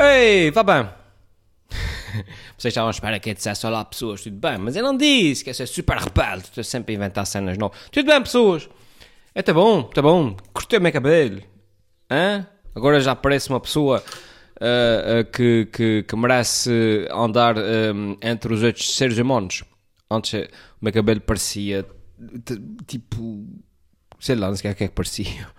Ei, vá bem. Vocês estavam à espera que eu dissesse olá pessoas, tudo bem, mas eu não disse, que eu sou super rebelde, estou sempre a inventar cenas novas. Tudo bem, pessoas? É, tá bom, tá bom, cortei o meu cabelo. Hã? Agora já parece uma pessoa uh, uh, que, que, que, merece andar um, entre os outros seres humanos. Antes o meu cabelo parecia tipo, sei lá, não sei o que é que parecia.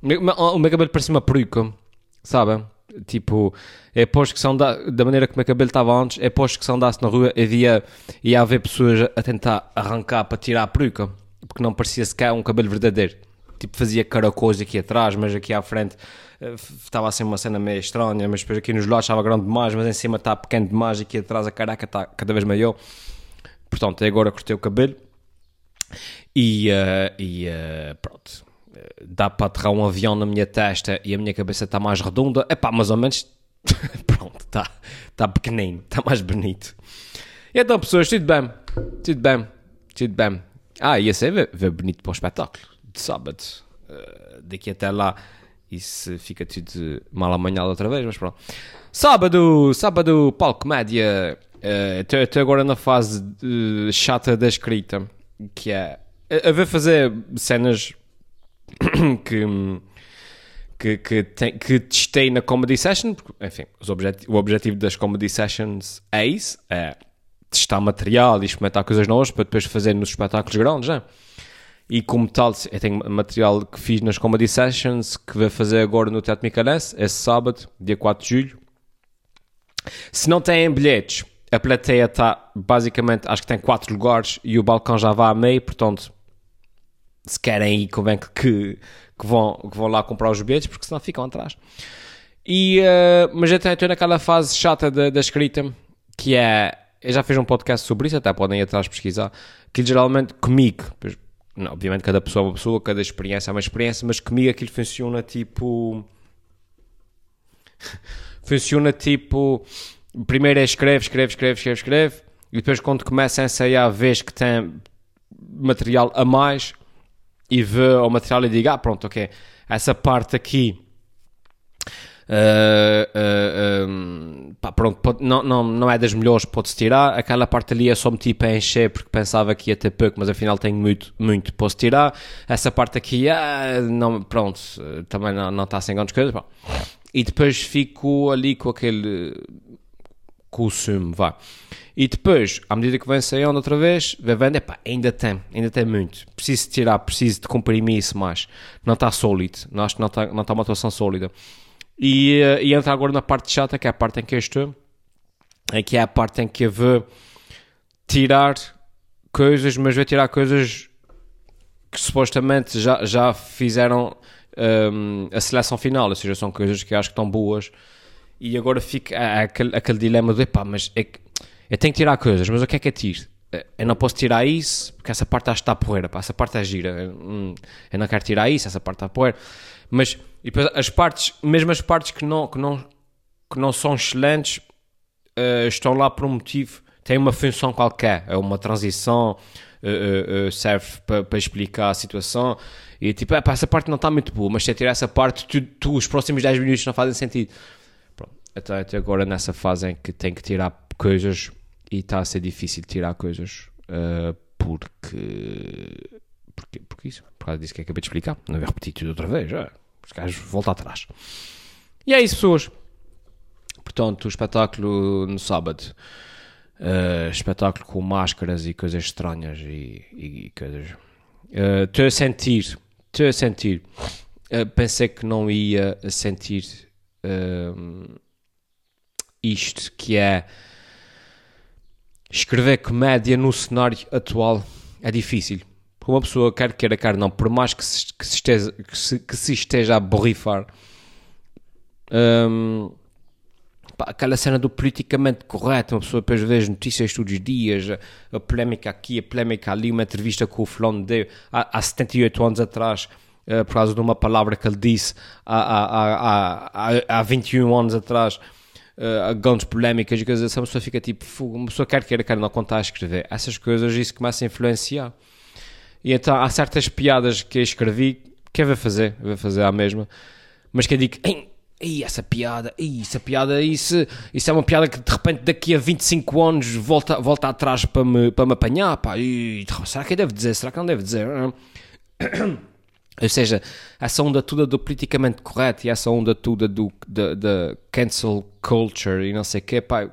O meu cabelo parecia uma peruca, sabem? Tipo, é posto que se anda, da maneira que o meu cabelo estava antes, é posto que se andasse na rua havia, ia haver pessoas a tentar arrancar para tirar a peruca, porque não parecia sequer um cabelo verdadeiro. Tipo, fazia caracóis aqui atrás, mas aqui à frente uh, estava assim uma cena meio estranha, mas depois aqui nos lados estava grande demais, mas em cima está pequeno demais, aqui atrás a caraca está cada vez maior. Portanto, agora cortei o cabelo e, uh, e uh, pronto dá para aterrar um avião na minha testa e a minha cabeça está mais redonda, é pá, mais ou menos, pronto, está tá pequenino, está mais bonito. E então, pessoas, tudo bem, tudo bem, tudo bem. Ah, ia ser ver, ver bonito para o espetáculo de sábado. Uh, daqui até lá, isso fica tudo mal amanhado outra vez, mas pronto. Sábado, sábado, palco comédia. Estou uh, agora na fase de, chata da escrita, que é a ver fazer cenas que, que, que, tem, que testei na Comedy Session, porque, enfim, objet o objetivo das Comedy Sessions é isso, é testar material e experimentar coisas novas para depois fazer nos espetáculos grandes, né? E como tal, eu tenho material que fiz nas Comedy Sessions que vou fazer agora no Teatro Micanés, esse sábado, dia 4 de julho. Se não têm bilhetes, a plateia está basicamente, acho que tem 4 lugares e o balcão já vai a meio, portanto, se querem ir, convém que, que, que, vão, que vão lá comprar os bilhetes, porque senão ficam atrás. E, uh, mas eu estou naquela fase chata da, da escrita, que é. Eu já fiz um podcast sobre isso, até podem ir atrás pesquisar. Que geralmente comigo, não, obviamente cada pessoa é uma pessoa, cada experiência é uma experiência, mas comigo aquilo funciona tipo. funciona tipo. Primeiro é escreve, escreve, escreve, escreve, escreve, e depois quando começa a ensaiar, vês que tem material a mais, e vê o material e diga, ah, pronto, ok, essa parte aqui. Uh, uh, um, pá, pronto, pode, não, não, não é das melhores, pode-se tirar. Aquela parte ali é só meti para encher porque pensava que ia ter pouco, mas afinal tenho muito, muito, posso tirar. Essa parte aqui, ah, não, pronto, também não, não está sem grandes coisas. Pá. E depois fico ali com aquele. Com vá. E depois, à medida que vem saindo outra vez, vai vendo, epá, ainda tem, ainda tem muito. Preciso tirar, preciso de comprimir isso mais. Não está sólido, não, acho que não está, não está uma atuação sólida. E, eh, e entra agora na parte chata, que é a parte em que eu estou, é que é a parte em que eu vou tirar coisas, mas vou tirar coisas que supostamente já, já fizeram um, a seleção final, ou seja, são coisas que acho que estão boas. E agora fica aquele, aquele dilema de, epá, mas é que eu tenho que tirar coisas, mas o que é que é tiro? Eu não posso tirar isso, porque essa parte está porreira, pá, essa parte é gira. Eu, não quero tirar isso, essa parte está porreira. Mas, e depois as partes, mesmo as partes que não, que não, que não são excelentes, uh, estão lá por um motivo, têm uma função qualquer, é uma transição, uh, uh, serve para pa explicar a situação. E tipo, é, essa parte não está muito boa, mas se eu tirar essa parte, tu, tu, os próximos 10 minutos não fazem sentido. Pronto, até, agora nessa fase em que tenho que tirar coisas e está a ser difícil tirar coisas uh, porque, porque. Porque isso, por causa disso que acabei de explicar. Não vai repetir tudo outra vez. Os gajos voltam atrás. E é isso, pessoas. Portanto, o espetáculo no sábado. Uh, espetáculo com máscaras e coisas estranhas e, e coisas. Estou uh, a sentir. Estou a sentir. Uh, pensei que não ia sentir isto que é escrever comédia no cenário atual é difícil. Para uma pessoa, quer queira, quer não, por mais que se, que se, esteja, que se, que se esteja a borrifar, hum, pá, aquela cena do politicamente correto, uma pessoa depois vê as notícias todos os dias, a, a polémica aqui, a polémica ali, uma entrevista com o fulano de há, há 78 anos atrás, uh, por causa de uma palavra que ele disse há, há, há, há, há 21 anos atrás, uh, grandes polémicas e coisas assim, pessoa fica tipo, uma pessoa quer queira, quer não contar a escrever. Essas coisas, isso começa a influenciar. E então há certas piadas que eu escrevi que eu vou fazer, eu vou fazer a mesma, mas que eu digo, Ih, essa piada, ih, essa piada, isso, isso é uma piada que de repente daqui a 25 anos volta, volta atrás para me, para me apanhar, pá, será que deve dizer, será que não deve dizer? Ou seja, essa onda toda do politicamente correto e essa onda toda do, da, cancel culture e não sei o quê, pá,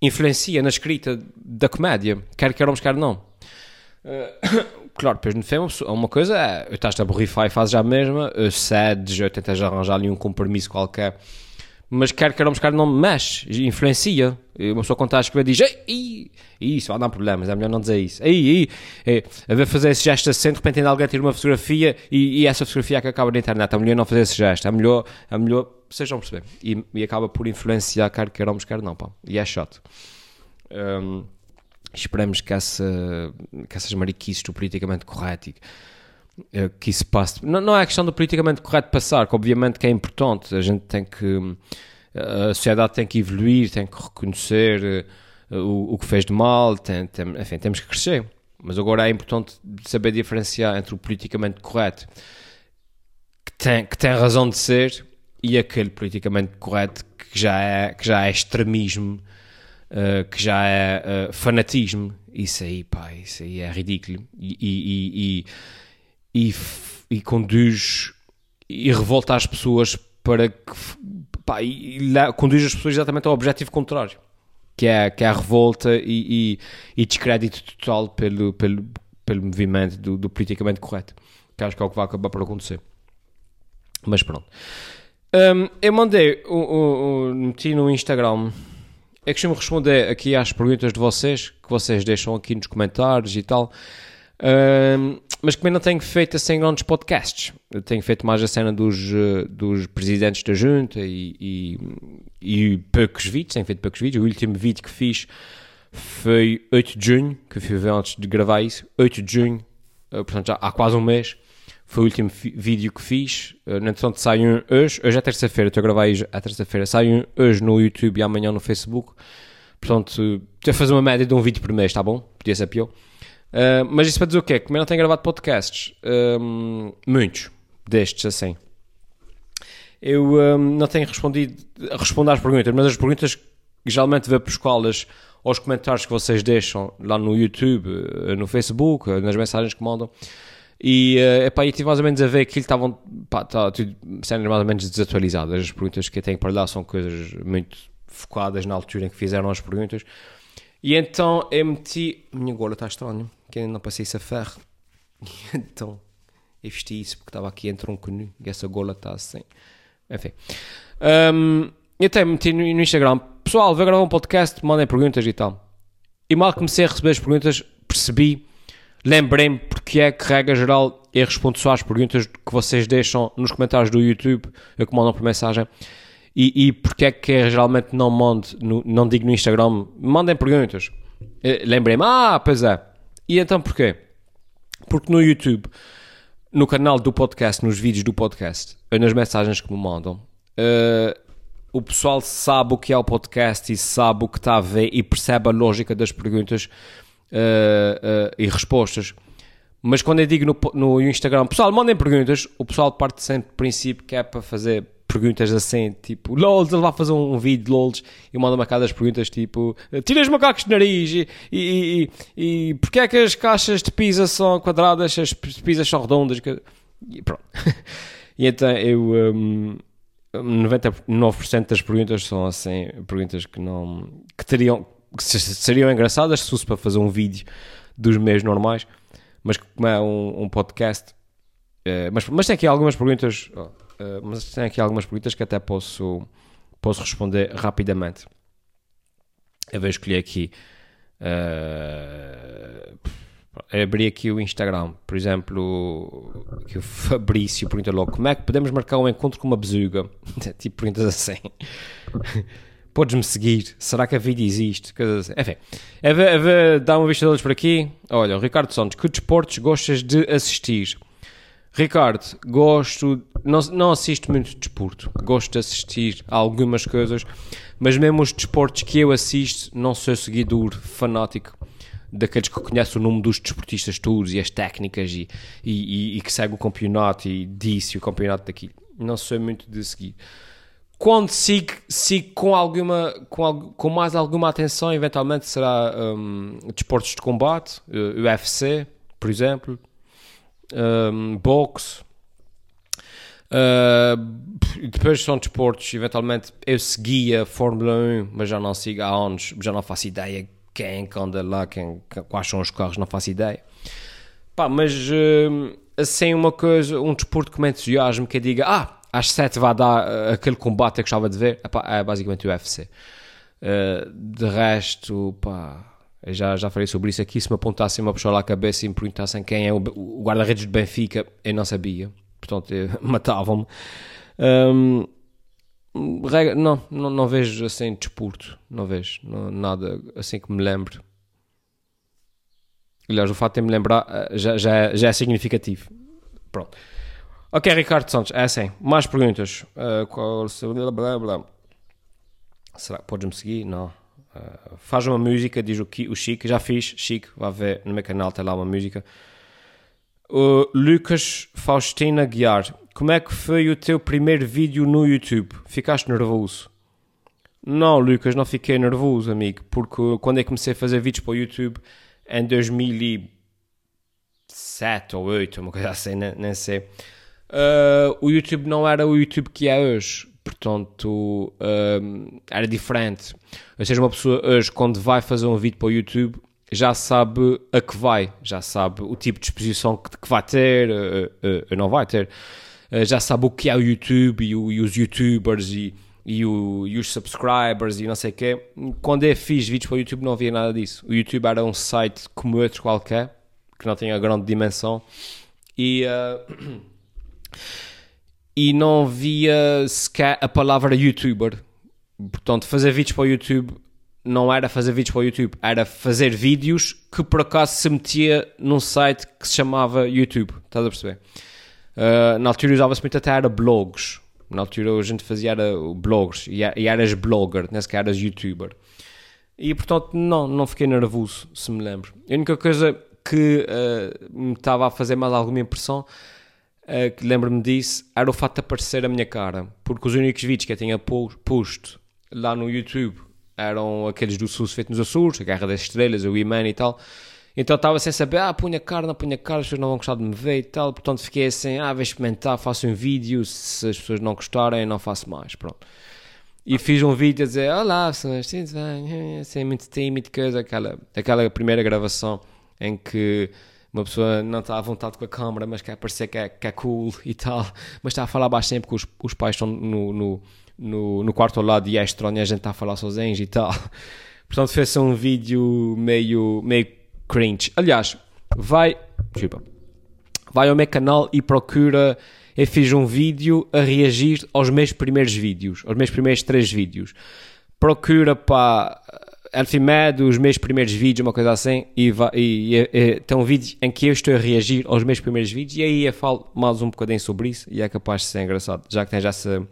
influencia na escrita da comédia, quer queiramos, quer não. Uh, claro, depois no filme, uma coisa é, eu estás a borrifar e fazes a mesma, cedes, eu tentas arranjar ali um compromisso qualquer, mas quer queiramos, quer não mexe, influencia. Uma pessoa quando está a escrever diz, ei, isso vai dar problemas, é melhor não dizer isso. Ei, ei, é, a ver fazer esse gesto assim, de repente ainda alguém tira uma fotografia e, e, essa fotografia é que acaba na internet, é melhor não fazer esse gesto, é melhor, é melhor, vocês vão perceber. E, e acaba por influenciar, quer queiramos, quer não, pá. E é chato. Um, esperamos que, essa, que essas mariquices do politicamente correto que isso passe. Não, não é a questão do politicamente correto passar, que obviamente que é importante, a gente tem que. A sociedade tem que evoluir, tem que reconhecer uh, o, o, que fez de mal, tem, tem, enfim, temos que crescer. Mas agora é importante saber diferenciar entre o politicamente correto, que tem, que tem razão de ser, e aquele politicamente correto que já é, que já é extremismo uh, que já é uh, fanatismo. Isso aí, pá, isso aí é ridículo. E, e, e, e conduz e revolta as pessoas para que pá, e, e conduz as pessoas exatamente ao objetivo contrário que é, que é a revolta e, e, e descrédito total pelo, pelo, pelo movimento do, do, politicamente correto que acho que é o que vai acabar por acontecer. Mas pronto. Um, eu mandei meti no Instagram. É que me responder aqui às perguntas de vocês, que vocês deixam aqui nos comentários e tal. Uh, mas eu não tenho feito assim grandes podcasts, eu tenho feito mais a cena dos, uh, dos presidentes da junta e, e, e, poucos vídeos, tenho feito poucos vídeos. O último vídeo que fiz foi 8 de junho, que fui ver antes de gravar isso, 8 de junho, uh, portanto já há quase um mês. Foi o último vídeo que fiz. Uh, no entanto, sai um hoje. Hoje é terça-feira, estou a gravar hoje à terça-feira. Sai um hoje no YouTube e amanhã no Facebook. Portanto, estou a fazer uma média de um vídeo por mês, está bom? Podia ser pior. Uh, mas isso para dizer o quê? Como eu não tenho gravado podcasts, muitos destes assim, eu não tenho respondido a responder às perguntas, mas as perguntas geralmente vou buscá-las aos comentários que vocês deixam lá no YouTube, eh, no Facebook, nas mensagens que mandam. E, uh, epá, e tive mais ou menos a ver que estavam tá, tudo, cenas mais ou menos desatualizadas. As perguntas que eu tenho para dar são coisas muito focadas na altura em que fizeram as perguntas. E então eu meti. Minha gola está estranha, que ainda não passei isso a ferro. E então eu vesti isso porque estava aqui entre um canu e essa gola está assim. Enfim. Um, eu até meti no, no Instagram: Pessoal, vou gravar um podcast, mandem perguntas e tal. E mal comecei a receber as perguntas, percebi Lembrei-me porque é que, regra geral, eu respondo só às perguntas que vocês deixam nos comentários do YouTube, eu que mandam por mensagem. E, e porque é que eu geralmente não mando, não digo no Instagram, mandem perguntas. Eh, lembrei-me, ah, pois é. E então porquê? Porque no YouTube, no canal do podcast, nos vídeos do podcast, nas mensagens que me mandam, uh, o pessoal sabe o que é o podcast e sabe o que está a ver e percebe a lógica das perguntas uh, e respostas. Mas quando eu digo no, no Instagram, pessoal, mandem perguntas, o pessoal parte sempre do princípio que é para fazer perguntas assim, tipo, LOLs, ele vai fazer um vídeo de LOLs e manda uma cada das perguntas tipo, tira os macacos de nariz e, e, e, e porque é que as caixas de pizza são quadradas, as pizzas são redondas? E pronto. e então eu. Um, 99% das perguntas são assim, perguntas que não. que teriam que seriam engraçadas se fosse para fazer um vídeo dos meus normais, mas como é um, um podcast. Uh, mas, mas tem aqui algumas perguntas. Uh, mas tem aqui algumas perguntas que até posso, posso responder rapidamente. Eu vou escolher aqui. Uh, abri aqui o Instagram, por exemplo, que o Fabrício pergunta logo como é que podemos marcar um encontro com uma bezuga? tipo perguntas assim. Podes-me seguir? Será que a vida existe? Assim. Enfim, é é dá uma vista de olhos por aqui. Olha, o Ricardo Santos, que desportos gostas de assistir? Ricardo, gosto, não, não assisto muito desporto, gosto de assistir a algumas coisas, mas mesmo os desportos que eu assisto, não sou seguidor fanático daqueles que conhecem o nome dos desportistas todos e as técnicas e, e, e, que segue o campeonato e disse o campeonato daqui. Não sou muito de seguir quando sigo, sigo com alguma, com, com mais alguma atenção, eventualmente será hum, desportos de combate, uh, UFC, por exemplo, hum, boxe. Uh, depois são desportos, eventualmente eu seguia Fórmula 1, mas já não sigo há anos, já não faço ideia quem que anda lá, quem, quais são os carros, não faço ideia. Pá, mas hum, assim uma coisa, um desporto que me entusiasme, que diga, ah, às 7 vai dar uh, aquele combate que eu gostava de ver, Epá, é basicamente o UFC. Uh, de resto, pá, já, já falei sobre isso aqui, se me apontassem uma pessoa lá à cabeça e me perguntassem quem é o, guarda-redes de Benfica, eu não sabia, portanto matavam-me. Regra- não, não, não vejo assim desporto, não vejo não- nada assim que me lembre. Aliás, o fato de me lembrar eh, já, já, é- já é significativo. Pronto. Ok, Ricardo Santos, é assim. Mais perguntas. Eh, qual. Será que podes-me seguir? Não. Eh, faz uma música, diz o, o Chico. Já fiz, Chico. Vai ver no meu canal, tem lá uma música. O Lucas Faustina Guiar. Como é que foi o teu primeiro vídeo no YouTube? Ficaste nervoso? Não, Lucas, não fiquei nervoso, amigo, porque quando eu comecei a fazer vídeos para o YouTube em 2007 ou 2008, uma coisa assim, nem, nem sei, uh, o YouTube não era o YouTube que é hoje. Portanto, um, era diferente. Ou seja, uma pessoa hoje, quando vai fazer um vídeo para o YouTube, já sabe a que vai, já sabe o tipo de exposição que, que vai ter, uh, uh, não vai ter, Uh, já sabe o que é o YouTube e, o- e os YouTubers e, e, o- e os subscribers e não sei o quê. Quando eu fiz vídeos para o YouTube não havia nada disso. O YouTube era um site como outro qualquer, que não tinha grande dimensão e, e não via sequer a palavra YouTuber. Portanto, fazer vídeos para o YouTube não era fazer vídeos para o YouTube, era fazer vídeos que por acaso se metia num site que se chamava YouTube. Estás a perceber? Uh, na altura usava-se muito até era blogs. Na altura a gente fazia era blogs e, eras blogger, nem sequer eras youtuber. E portanto, não, não fiquei nervoso, se me lembro. A única coisa que uh, me estava a fazer mais alguma impressão, uh, que lembro-me disso, era o facto de aparecer a minha cara. Porque os únicos vídeos que eu tinha po- posto lá no YouTube eram aqueles do SUS feito nos Açores, a Guerra das Estrelas, o E-Man e tal. Então estava sem saber, ah, punha cara, não punha cara, as pessoas não vão gostar de me ver e tal. Portanto fiquei assim, ah, vou experimentar, faço um vídeo, se as pessoas não gostarem, não faço mais, pronto. E fiz um vídeo a dizer, olá, pessoas, tudo bem? Assim, muito tímido, coisa, aquela, aquela primeira gravação em que uma pessoa não está à vontade com a câmera, mas quer parecer que é, que é cool e tal, mas está a falar baixo sempre porque os, os pais estão no, no, no, no quarto ao lado e é estranho e a gente está a falar sozinhos e tal. Portanto, fez um vídeo meio, meio cringe. Aliás, vai, desculpa, vai ao meu canal e procura. Eu fiz um vídeo a reagir aos meus primeiros vídeos, aos meus primeiros três vídeos. Procura para Elfimed, os meus primeiros vídeos, uma coisa assim, e, e, e, e tem um vídeo em que eu estou a reagir aos meus primeiros vídeos, e aí eu falo mais um bocadinho sobre isso, e é capaz de ser engraçado. Já que tens essa,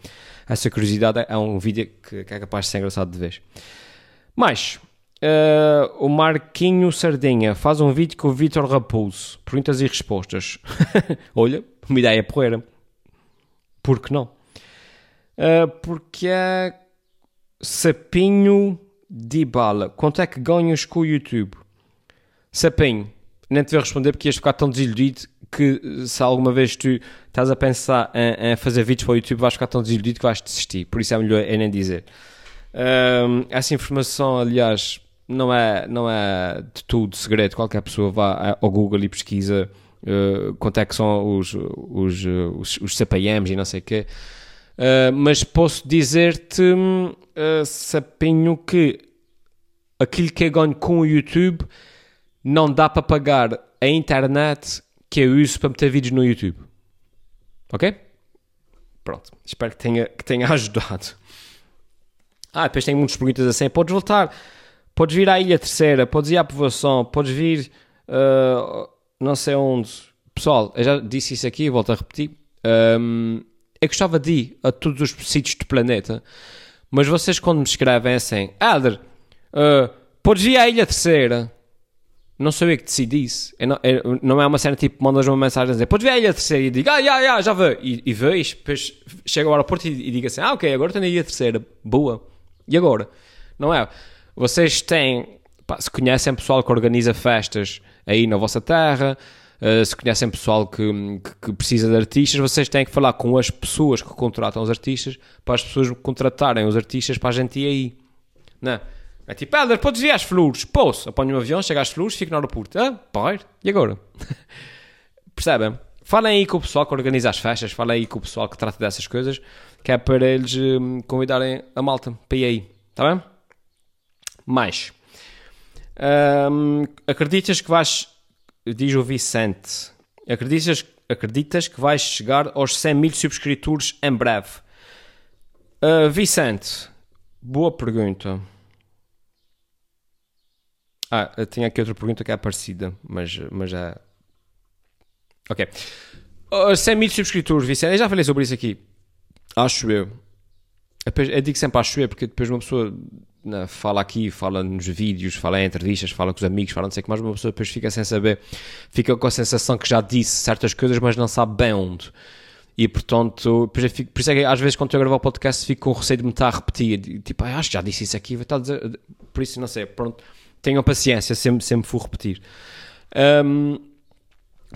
essa curiosidade, é um vídeo que, que é capaz de ser engraçado de vez. Mas, Uh, o Marquinho Sardinha faz um vídeo com o Vitor Raposo. Perguntas e respostas. Olha, uma ideia porreira. Por que não? Uh, porque é Sapinho de Bala. Quanto é que ganhas com o YouTube? Sapinho, nem te vou responder porque ias ficar tão desiludido que se alguma vez tu estás a pensar em, em fazer vídeos para o YouTube vais ficar tão desiludido que vais desistir. Por isso é melhor eu nem dizer. Um, essa informação, aliás, não é, não é de tudo segredo. Qualquer pessoa vá ao Google e pesquisa uh, quanto é que são os, os, os, os CPMs e não sei o quê. Uh, mas posso dizer-te, uh, Sapinho, que aquilo que eu ganho com o YouTube não dá para pagar a internet que eu uso para meter vídeos no YouTube. Ok? Pronto. Espero que tenha, que tenha ajudado. Ah, depois tem muitas perguntas assim. Podes voltar, podes vir à Ilha Terceira, podes ir à povoação, podes vir uh, não sei onde. Pessoal, eu já disse isso aqui, volto a repetir. Um, eu gostava de ir a todos os sítios do planeta, mas vocês quando me escrevem assim, Alder, uh, podes ir à Ilha Terceira. não sou eu que decidi isso. É não, é, não é uma cena tipo, mandas uma mensagem a dizer, podes ver a ilha terceira e digo, ah, já, já, já vê. E, e e depois chega ao aeroporto e, e diga assim, ah, ok, agora estou na ilha terceira, boa. E agora? Não é? Vocês têm, pá, se conhecem pessoal que organiza festas aí na vossa terra, uh, se conhecem pessoal que, que, que, precisa de artistas, vocês têm que falar com as pessoas que contratam os artistas para as pessoas contratarem os artistas para a gente ir aí. Não é? É tipo, Helder, podes ir às flores? Posso. Apanho um avião, chego às flores, fico no aeroporto. Ah. E agora? Percebem? Falem aí com o pessoal que organiza as festas, falem aí com o pessoal que trata dessas coisas, que é para eles hum, convidarem a malta para ir aí. Está bem? Mais. Hum, acreditas que vais... Diz o Vicente. Acreditas, acreditas que vais chegar aos 100 mil subscritores em breve? Uh, Vicente, boa pergunta. Ah, tinha aqui outra pergunta que é parecida, mas, mas já. Ok. Uh, 100 mil subscritores, Vicente. Eu já falei sobre isso aqui. Acho eu. Eu digo sempre acho eu, porque depois uma pessoa fala aqui, fala nos vídeos, fala em entrevistas, fala com os amigos, fala não sei o que mais, uma pessoa depois fica sem saber, fica com a sensação que já disse certas coisas, mas não sabe bem onde. E portanto, por isso é que às vezes quando estou a gravar o podcast fico com receio de me estar a repetir. Tipo, ah, acho que já disse isso aqui, a dizer. Por isso, não sei, pronto tenham paciência, sempre, sempre for repetir. Um,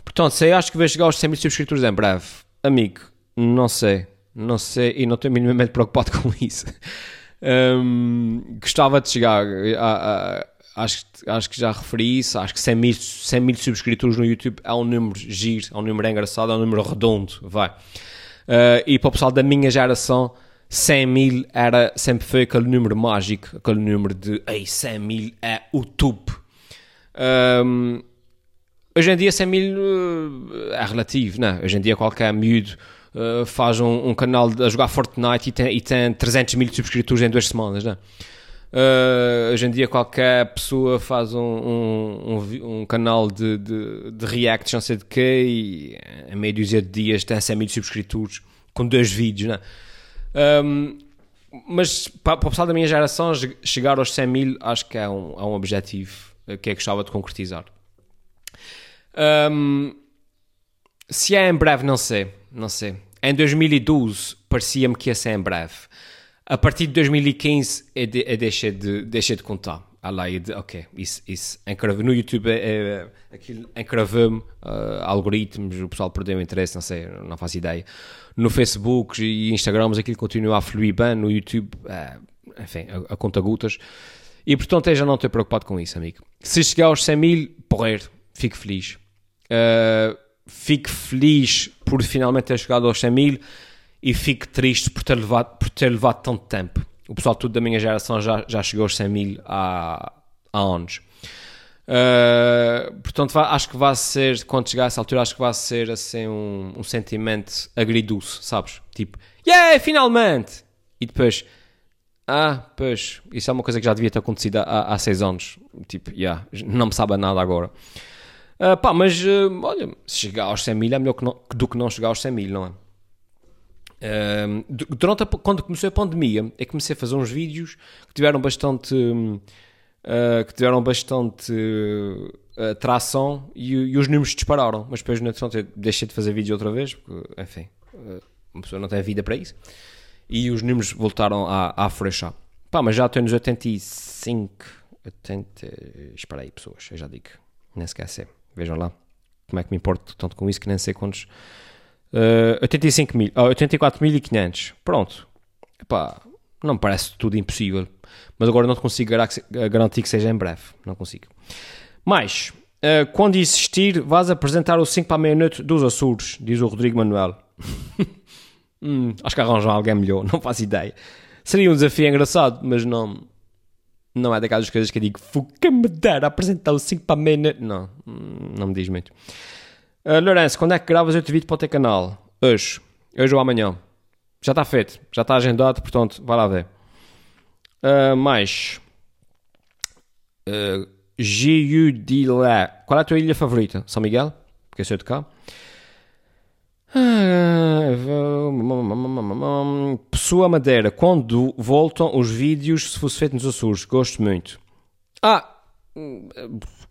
portanto, sei, acho que vai chegar aos 100 mil subscritores em breve. Amigo, não sei, não sei e não estou minimamente preocupado com isso. Um, gostava de chegar, a, a, acho, acho que já referi isso, acho que 100 mil, 100 mil subscritores no YouTube é um número giro, é um número engraçado, é um número redondo, vai. Uh, e para o pessoal da minha geração 100 mil era, sempre foi aquele número mágico, aquele número de ei, 100 mil é o top. Um, hoje em dia 100 mil uh, é relativo, não é? Hoje em dia qualquer miúdo uh, faz um, um, canal a jogar Fortnite e tem, e tem 300 mil subscritores em duas semanas, não é? Uh, hoje em dia qualquer pessoa faz um, um, um, um canal de, de, de reacts, não sei de quê, e em meio dúzia de dias tem 100 mil subscritores com dois vídeos, não é? Um, mas para, para o pessoal da minha geração, chegar aos 100 mil acho que é um, é um objetivo que é que gostava de concretizar. Um, se é em breve, não sei. Não sei. Em 2012 parecia-me que ia ser em breve. A partir de 2015 eu, de, eu deixei, de, deixei de contar. Ah lá, de, ok, isso, isso no YouTube é, é, aquilo encravou-me uh, algoritmos, o pessoal perdeu o interesse, não sei, não faço ideia no Facebook e Instagram, aquilo continua a fluir bem, no YouTube, é, enfim, a, a conta gotas. E portanto eu já não estou preocupado com isso, amigo. Se chegar aos 100 mil, porrer, fico feliz. Uh, fico feliz por finalmente ter chegado aos 100 mil e fico triste por ter levado, por ter levado tanto tempo. O pessoal tudo da minha geração já, já chegou aos 100 mil há, há anos. Uh, portanto, acho que vai ser, quando chegar a essa altura, acho que vai ser assim um, um sentimento agridoce, sabes? Tipo, yeah, finalmente! E depois, ah, pois, isso é uma coisa que já devia ter acontecido há, há seis anos. Tipo, yeah, não me sabe nada agora. Uh, pá, mas uh, olha, se chegar aos 100 mil é melhor que não, do que não chegar aos 100 mil, não é? Uh, durante a, quando começou a pandemia, eu comecei a fazer uns vídeos que tiveram bastante. Uh, que tiveram bastante uh, tração e, e, os números dispararam. Mas depois, na eu deixei de fazer vídeo outra vez, porque, enfim, uma pessoa não tem vida para isso. E os números voltaram a, a afrouxar. Pá, mas já estou nos 85, 80. Espera aí, pessoas, eu já digo. Nem sequer sei. Vejam lá como é que me importo tanto com isso que nem sei quantos. Uh, 85 mil, oh, 84.500. Pronto. Epá, não me parece tudo impossível. Mas agora não te consigo garantir que seja em breve. Não consigo. Mas, uh, quando existir, vais apresentar o 5 para a meia-noite dos Açores, diz o Rodrigo Manuel. hum, acho que arranjam alguém melhor, não faço ideia. Seria um desafio engraçado, mas não. Não é daquelas coisas que eu digo, que me dar a apresentar o 5 para a meia-noite. Não, não me diz muito. Uh, Lourenço, quando é que gravas outro vídeo para o teu canal? Hoje. Hoje ou amanhã. Já está feito, já está agendado, portanto, vai lá ver. Uh, mais. Uh, Giudilé. Qual é a tua ilha favorita? São Miguel? Porque eu sou de cá. Pessoa Madeira. Quando voltam os vídeos se fosse feito nos Açores? Gosto muito. Ah,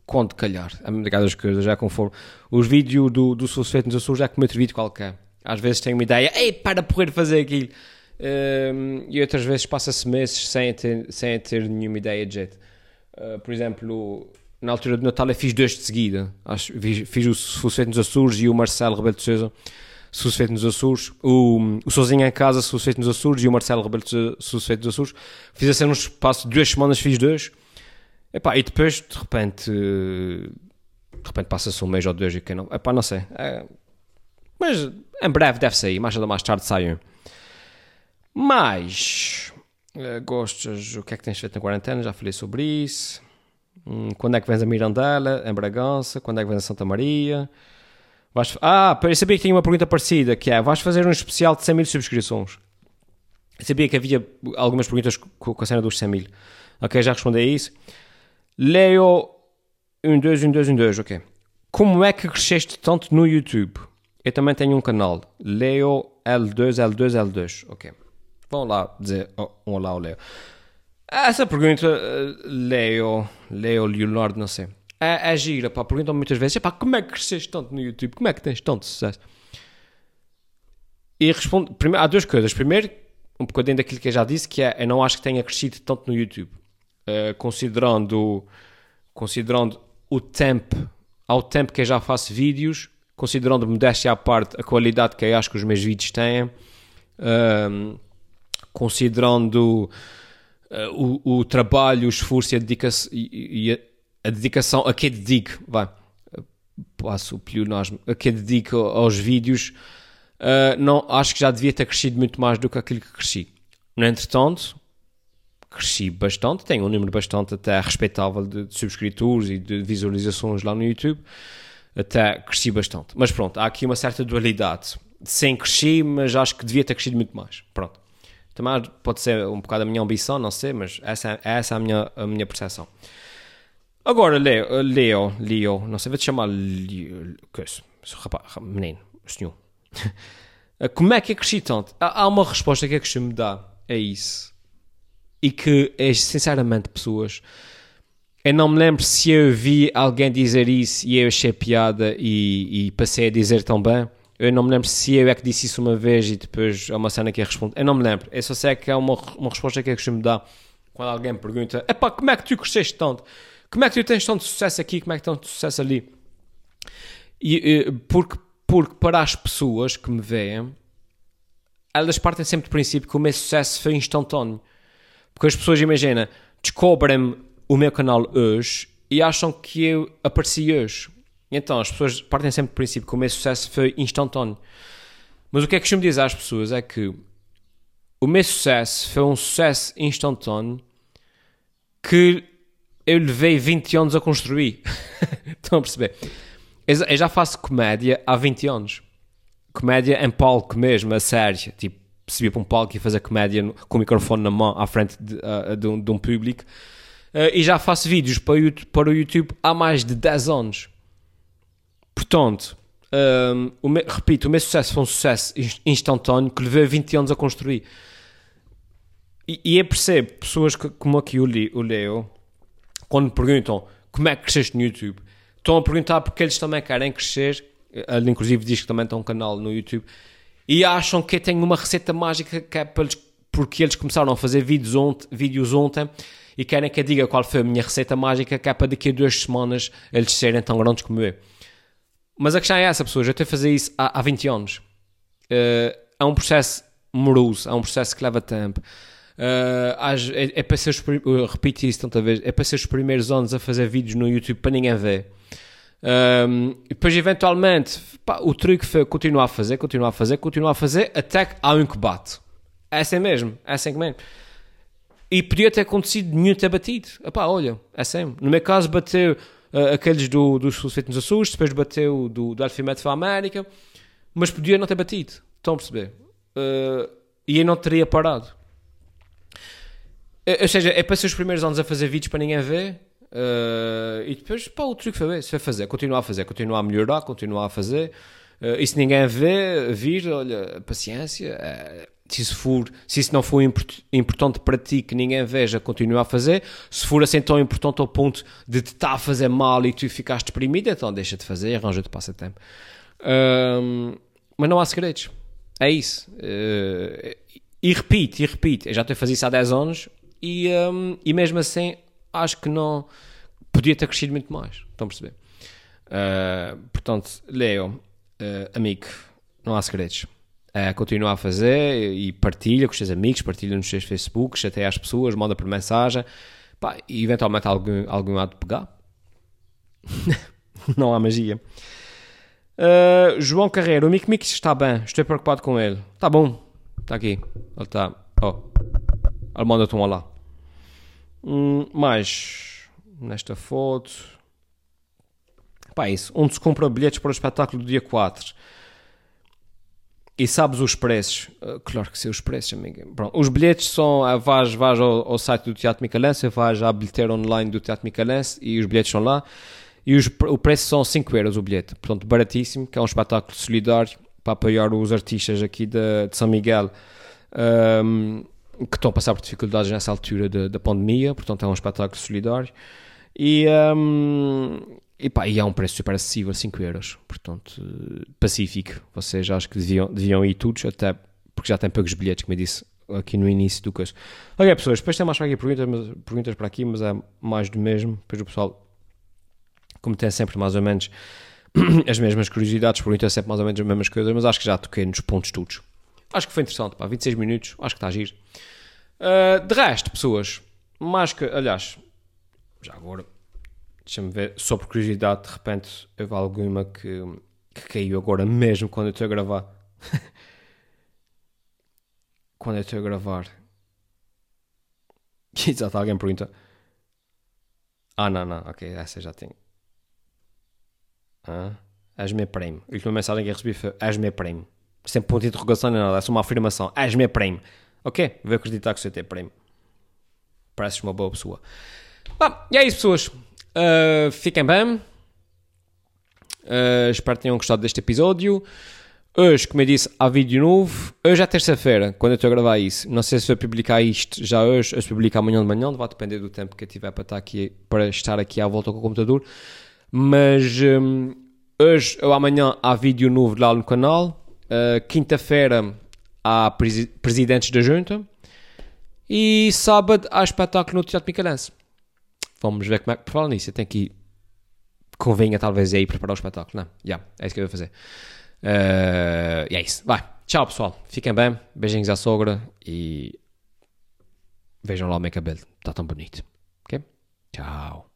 quando calhar. A das coisas, já conforme. Os vídeos do, do Sulfeito nos Açores é como outro vídeo qualquer. Às vezes tenho uma ideia, ei, para porrer fazer aquilo. Um, e outras vezes passa-se meses sem ter, sem ter nenhuma ideia de jeito. Uh, por exemplo, na altura do Natal eu fiz dois de seguida. Acho, fiz, fiz o Sulfeito nos Açores e o Marcelo Rebelo de Sousa. Sulfeito nos Açores. O, o Sozinho em Casa, Sulfeito nos Açores e o Marcelo Rebelo de Sulfeito nos Açores. Fiz assim num espaço de duas semanas, fiz dois. Epá, e depois, de repente, de repente passa-se um mês ou dois e que não. Epá, não sei. É, mas em breve deve sair, mais ou mais tarde sai um. Mas, uh, gostas, o que é que tens feito na quarentena? Já falei sobre isso. Hum, quando é que vens a Mirandela, em Bragança? Quando é que vens a Santa Maria? Vais... Ah, sabia que tinha uma pergunta parecida, que é, vais fazer um especial de 100 mil subscrições? Sabia que havia algumas perguntas com a cena dos 100 mil. Ok, já respondi a isso. Leo 121212, ok. Como é que cresceste tanto no YouTube? Eu também tenho um canal, Leo L2L2L2, ok. Vão lá dizer oh, um olá ao Leo. Essa pergunta, eh, Leo, Leo Leonardo, não sei, é, é gira, pá, perguntam muitas vezes, pá, como é que cresceste tanto no YouTube? Como é que tens tanto sucesso? E respondo, primeiro, há duas coisas. Primeiro, um bocadinho daquilo que eu já disse, que é, eu não acho que tenha crescido tanto no YouTube. Uh, considerando, considerando o tempo, ao tempo que eu já faço vídeos, considerando modéstia à parte a qualidade que eu acho que os meus vídeos têm, uh, considerando uh, o, o, trabalho, o esforço e a dedicação, e, e a, dedicação a que dedico, vai, passo o pleonasmo, a que dedico aos vídeos, uh, não, acho que já devia ter crescido muito mais do que aquilo que cresci. No entretanto, cresci bastante, tenho um número bastante até respeitável de, de subscritores e de visualizações lá no YouTube, até cresci bastante. Mas pronto, há aqui uma certa dualidade. Sem cresci, mas acho que devia ter crescido muito mais. Pronto. Também pode ser um bocado a minha ambição, não sei, mas essa, essa é a minha, a minha percepção. Agora, Leo, Leo, Leo, não sei, vou-te chamar Leo, que rapaz, menino, senhor. Como é que é cresci tanto? Há uma resposta que é que me dá a isso. E que é, sinceramente, pessoas... Eu não me lembro se eu vi alguém dizer isso e eu achei piada e, e passei a dizer também. Eu não me lembro se eu é que disse isso uma vez e depois é uma cena que eu respondo. Eu não me lembro. Eu só sei que é uma, uma resposta que eu me dá quando alguém me pergunta: Epá, como é que tu cresceste tanto? Como é que tu tens tanto sucesso aqui? Como é que tens tanto sucesso ali? E, porque, porque para as pessoas que me veem, elas partem sempre do princípio que o meu sucesso foi instantâneo. Porque as pessoas, imagina, descobrem o meu canal hoje e acham que eu apareci hoje. Então, as pessoas partem sempre do princípio que o meu sucesso foi instantâneo. Mas o que é que costumo dizer às pessoas é que o meu sucesso foi um sucesso instantâneo que eu levei 20 anos a construir. Estão a perceber? Eu já faço comédia há 20 anos. Comédia em palco mesmo, a sério. Tipo, subir para um palco e fazer comédia com o microfone na mão à frente de, uh, de, um, de um, público. Uh, e já faço vídeos para o, YouTube, para o YouTube há mais de 10 anos. Portanto, um, o me, repito, o meu sucesso foi um sucesso instantâneo que levei 20 anos a construir. E, e eu percebo pessoas que, como aqui o, o Leo, quando me perguntam como é que cresceste no YouTube, estão a perguntar porque eles também querem crescer. Ele, inclusive, diz que também tem um canal no YouTube e acham que tenho uma receita mágica que é para eles, porque eles começaram a fazer vídeos ontem, vídeos ontem e querem que eu diga qual foi a minha receita mágica que é para daqui a duas semanas eles serem tão grandes como eu. Mas a questão é essa, pessoas. Eu estou a fazer isso há, há 20 anos. Uh, é um processo moroso, é um processo que leva tempo. Uh, é, é para ser os, repito isso tanta vez, é para ser os primeiros anos a fazer vídeos no YouTube para ninguém ver. Um, depois, eventualmente, pá, o truque foi continuar a fazer, continuar a fazer, continuar a fazer, até que há um que bate. É assim mesmo, é assim mesmo. E podia ter acontecido nenhum ter batido. Epá, olha, é assim. No meu caso, bateu uh, aqueles do, dos sulfitos azuis, depois bateu do, do Alfimet para a América, mas podia não ter batido. Estão a perceber? Uh, e eu não teria parado. Uh, ou seja, é para ser os primeiros anos a fazer vídeos para ninguém ver. Uh, e depois, pá, o truque foi esse, foi fazer, continuar a fazer, continuar a melhorar, continuar a fazer. Uh, e se ninguém vê, vir, olha, paciência, uh, se isso, for, se isso não for import- importante para ti, que ninguém veja, continua a fazer. Se for assim tão importante ao ponto de te estar a fazer mal e tu ficaste deprimido, então deixa de fazer, arranja-te passatempo. Ahm, mas não há segredos. É isso. Eh, e repite, e repite. Eu já estou a fazer isso há 10 anos e, ahm, e mesmo assim acho que não podia ter crescido muito mais. Estão a perceber? Ah, portanto, Leo, ah, amigo, não há segredos. Uh, continua a fazer e partilha com os teus amigos, partilha nos teus Facebooks, até às pessoas, manda por mensagem. Pá, e eventualmente algum, algum há de pegar. não há magia. Uh, João Carreiro, o Mick Mick está bem, estou preocupado com ele. Está bom, está aqui. Ele está. Oh, ele manda-te um olá. Hum, mais nesta foto. Pá, isso. Onde se compra bilhetes para o espetáculo do dia 4. E sabes os preços? Uh, claro que sei os preços, amiga. Pronto, os bilhetes são. Uh, vais, vais ao, ao site do Teatro Micalense, vais à bilheteira online do Teatro Micalense e os bilhetes são lá. E os, o preço são 5 euros o bilhete. Portanto, baratíssimo, que é um espetáculo solidário para apoiar os artistas aqui de, de São Miguel um, que estão a passar por dificuldades nessa altura da, da pandemia. Portanto, é um espetáculo solidário. E, um, e, pá, e é um preço super acessível, 5 euros. Portanto, pacífico. Vocês acho que deviam, deviam ir todos, até porque já têm poucos bilhetes, como eu disse aqui no início do curso. Ok, pessoas, depois tem mais para aqui perguntas, mas, perguntas para aqui, mas é mais do mesmo. Depois o pessoal, como tem sempre mais ou menos as mesmas curiosidades, pergunta sempre mais ou menos as mesmas coisas, mas acho que já toquei nos pontos todos. Acho que foi interessante, pá, 26 minutos, acho que está a giro. Uh, de resto, pessoas, que, aliás, já agora Deixa-me ver, só por curiosidade, de repente houve alguma que, que caiu agora mesmo quando eu estou a gravar. quando eu estou a gravar. Exato, alguém pergunta. Ah, não, não, ok, essa já tenho. Ah, és-me prêmio. A última mensagem que eu recebi foi és-me prêmio. Sem ponto de interrogação nem nada, é só uma afirmação. És-me prêmio. Ok, vou acreditar que você tem prêmio. Pareces uma boa pessoa. Bom, e é isso, pessoas. Uh, fiquem bem. Uh, espero que tenham gostado deste episódio. Hoje, como eu disse, há vídeo novo. Hoje é terça-feira, quando eu estou a gravar isso. Não sei se vou publicar isto já hoje ou se publicar amanhã de manhã. Vai depender do tempo que eu tiver para estar aqui, para estar aqui à volta com o computador. Mas um, hoje ou amanhã há vídeo novo lá no canal. Uh, Quinta-feira há presi presidentes da junta. E sábado há espetáculo no Teatro Micalense. Vamos ver como é que. Por falar nisso, eu tenho que ir. Convenha talvez aí preparar o espetáculo. Não, já, yeah, é isso que eu vou fazer. Uh, e é isso. Vai. Tchau, pessoal. Fiquem bem. Beijinhos à sogra e. Vejam lá o meu cabelo. Está tão bonito. Ok? Tchau.